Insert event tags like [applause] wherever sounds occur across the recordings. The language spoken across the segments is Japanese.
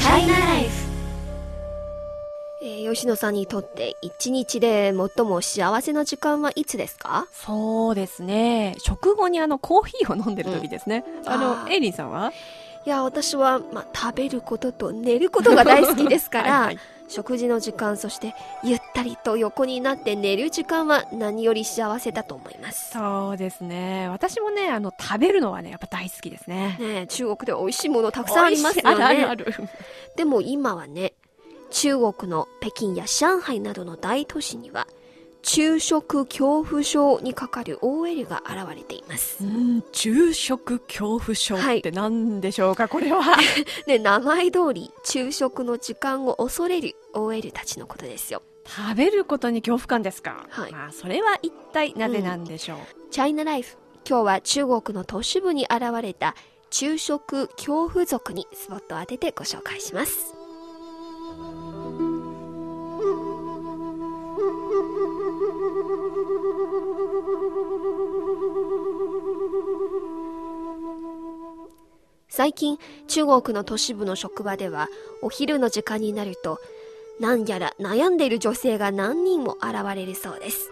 チャイナライフ、えー、吉野さんにとって一日で最も幸せな時間はいつですか？そうですね。食後にあのコーヒーを飲んでる時ですね、うん、あのエイリーさんは？いや私は、まあ、食べることと寝ることが大好きですから [laughs] はい、はい。食事の時間、そしてゆったりと横になって寝る時間は何より幸せだと思います。そうですね。私もね、あの、食べるのはね、やっぱ大好きですね。ねえ中国で美味しいものたくさんありますよね。あるある。でも今はね、中国の北京や上海などの大都市には、昼食恐怖症にかかる OL が現れています。うん、昼食恐怖症って何でしょうか、[laughs] これは。で、[laughs] 名前通り昼食の時間を恐れる OL たちのことですよ。食べることに恐怖感ですか？はいまあ、それは一体なぜなんでしょう？チャイナライフ。今日は中国の都市部に現れた昼食恐怖族にスポットを当ててご紹介します。最近、中国の都市部の職場では、お昼の時間になると、何やら悩んでいる女性が何人も現れるそうです。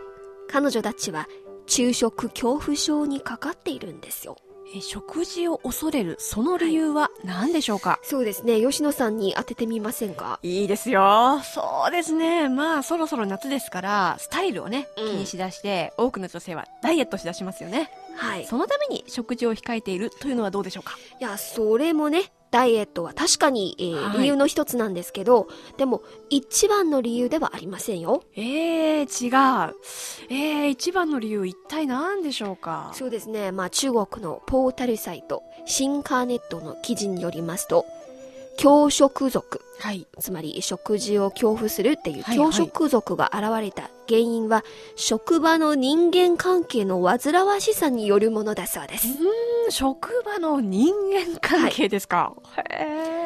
彼女たちは、昼食恐怖症にかかっているんですよ。え食事を恐れる、その理由は何でしょうか、そうですね。吉野さんに当ててみませんか？い、いですよ。そうですね。まあ、そろそろ夏ですから、スタイルをね、気うんにしだして、多くの女性はダイエットしだしますよね。はい。そのために食事を控えているというのはどうでしょうか？いや、それもね、ダイエットは確かに、えーはい理由の一つなんですけど、でも、一番の理由ではありませんよ。えー、違う。えー、一番の理由一体何でしょうか？そうですね。まあ、中国のポータルサイト、シンカーネットの記事によりますと、強食族、はい。つまり食事を恐怖するっていうはいはい強食族が現れた原因は、職場の人間関係の煩わしさによるものだそうです。うん、職場の人間関係ですか？へ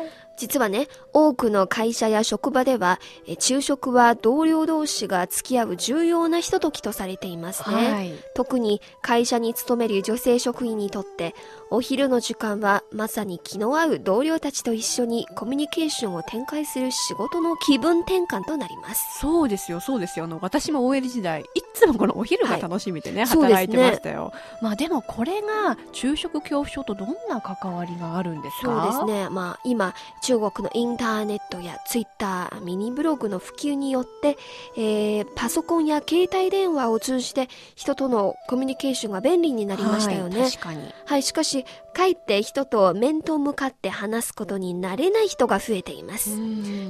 実はね、多くの会社や職場では、え昼食は同僚同士が付き合う重要なひとときとされていますー。ね。はい。特に会社に勤める女性職員にとって、お昼の時間はまさに気の合う同僚たちと一緒にコミュニケーションを展開する仕事の気分転換となります。そうですよ、そうですよ。あの、私も OL 時代、いっつもこのお昼が楽しみでね、そうですね働いてましたよ。まあでもこれが、昼食恐怖症とどんな関わりがあるんですか？そうです。ね。まあ今、中国のインターネットやツイッター、ミニブログの普及によって、えーパソコンや携帯電話を通じて人とのコミュニケーションが便利になりましたよね。はい、確かに。はい、しかし、かえって人と面と向かって話すことになれない人が増えています。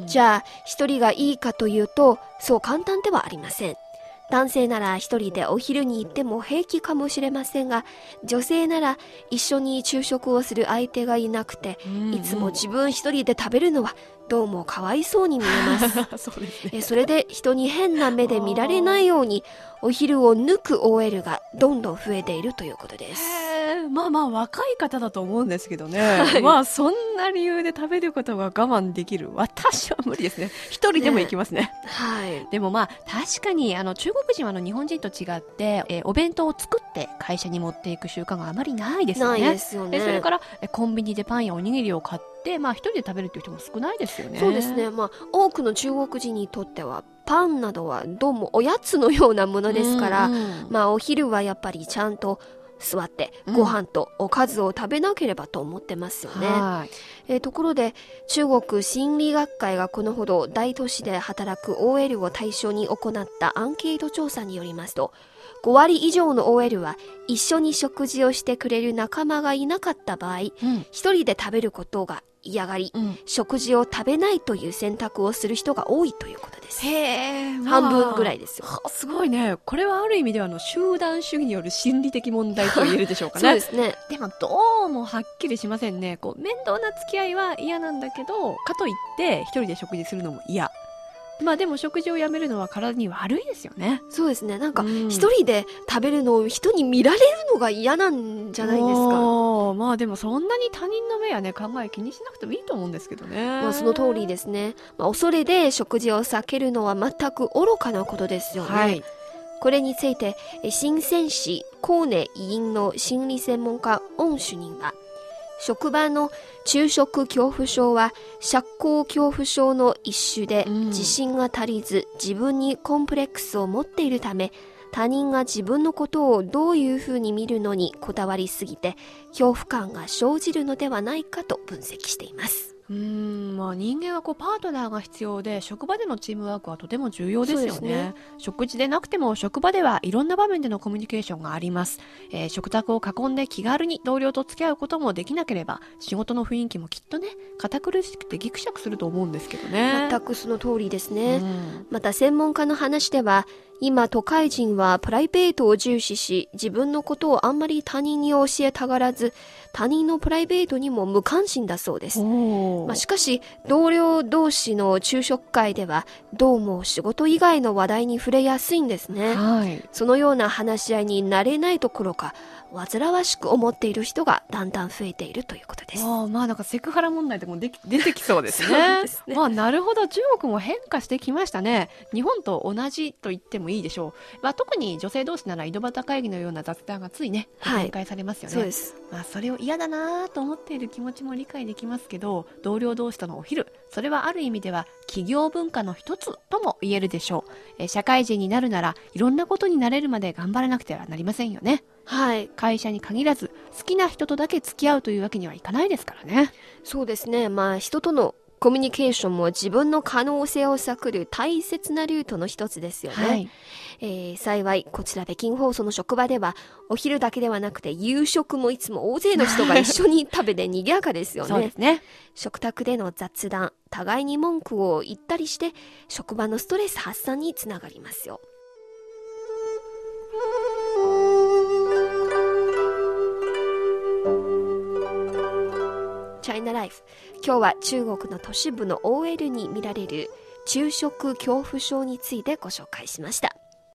じゃゃあ、一人がいいかというと、そう簡単ではありません。男性なら一人でお昼に行っても平気かもしれませんが、女性なら一緒に昼食をする相手がいなくて、いつも自分一人で食べるのはどうもかわいそうに見えます。[laughs] そね。えそれで人に変な目で見られないように、お昼を抜く OL がどんどん増えているということです。まあまあ若い方だと思うんですけどね、まあそんな理由で食べることが我慢できる。私は無理ですね。一人でも行きますね。はい。でもまあ確かにあの中国人はあの日本人と違って、えーお弁当を作って会社に持っていく習慣があまりないですよないねですよね。でそれからえコンビニでパンやおにぎりを買ってまあ一人で食べるっていう人も少ないですよね。そうですね。まあ、多くの中国人にとっては、パンなどはどうもおやつのようなものですから、うんうん。まあ、お昼はやっぱりちゃんと座ってうん。ご飯とおかずを食べなければと思ってますよね。はい。えーところで、中国心理学会がこのほど大都市で働く OL を対象に行ったアンケート調査によりますと、5割以上の OL は一緒に食事をしてくれる仲間がいなかった場合、うん。一人で食べることが嫌がり、うん食事を食べないという選択をする人が多いということです。へえ、半分ぐらいいですよ。はすごいね。これはある意味ではあの集団主義による心理的問題と言えるでしょうかね。そうですね。でもどうもはっきりしませんね。こう面倒な付き合いは嫌なんだけど、かといって一人で食事するのも嫌。まあでも食事をやめるのは体に悪いですよね。そうですね。なんか、うん一人で食べるのを人に見られるのが嫌なんじゃないですか。まあでもそんなに他人の目やね、考え気にしなくてもいいと思うんですけどね。まあ、その通りですね。まあ、恐れで食事を避けるのは全く愚かなことですよね。はい。これについて、え新鮮市コーネ委員の心理専門家、オン主任は、職場の昼食恐怖症は社交恐怖症の一種で、うん自信が足りず自分にコンプレックスを持っているため他人が自分のことをどういうふうに見るのにこだわりすぎて恐怖感が生じるのではないかと分析しています。うーんまあ人間はこうパートナーが必要で職場でのチームワークはとても重要ですよね。ね。食事でなくても職場ではいろんな場面でのコミュニケーションがあります、えー食卓を囲んで気軽に同僚と付き合うこともできなければ仕事の雰囲気もきっとね堅苦しくてギクシャクすると思うんですけどね。全くその通りですね。うん。また専門家の話では今都会人はプライベートを重視し自分のことをあんまり他人に教えたがらず他人のプライベートにも無関心だそうです。まあ、しかし同僚同士の昼食会ではどうも仕事以外の話題に触れやすいんですね。はいそのような話し合いになれないところか煩わしく思っている人がだんだん増えているということです。ああまあなんかセクハラ問題とかもでき [laughs] 出てきそうですね。すね。まあ [laughs] なるほど。中国も変化してきましたね。日本と同じと言ってもいいでしょう、まあ、特に女性同士なら井戸端会議のような雑談がついねはい。展開されますよね、そうです。まあ、それを嫌だなと思っている気持ちも理解できますけど同僚同士とのお昼それはある意味では企業文化の一つとも言えるでしょう。えー社会人になるならいろんなことになれるまで頑張らなくてはなりませんよねはい。会社に限らず好きな人とだけ付き合うというわけにはいかないですからねそうですね。まあ、人とのコミュニケーションも自分の可能性を探る大切なルートの一つですよね。はいえー幸い、こちら北京放送の職場では、お昼だけではなくて夕食もいつも大勢の人が一緒に食べて賑やかですよね。ね食卓での雑談、互いに文句を言ったりして、職場のストレス発散につながりますよ。Life. 今日は中国の都市部の OL に見られる昼食恐怖症についてご紹介しました。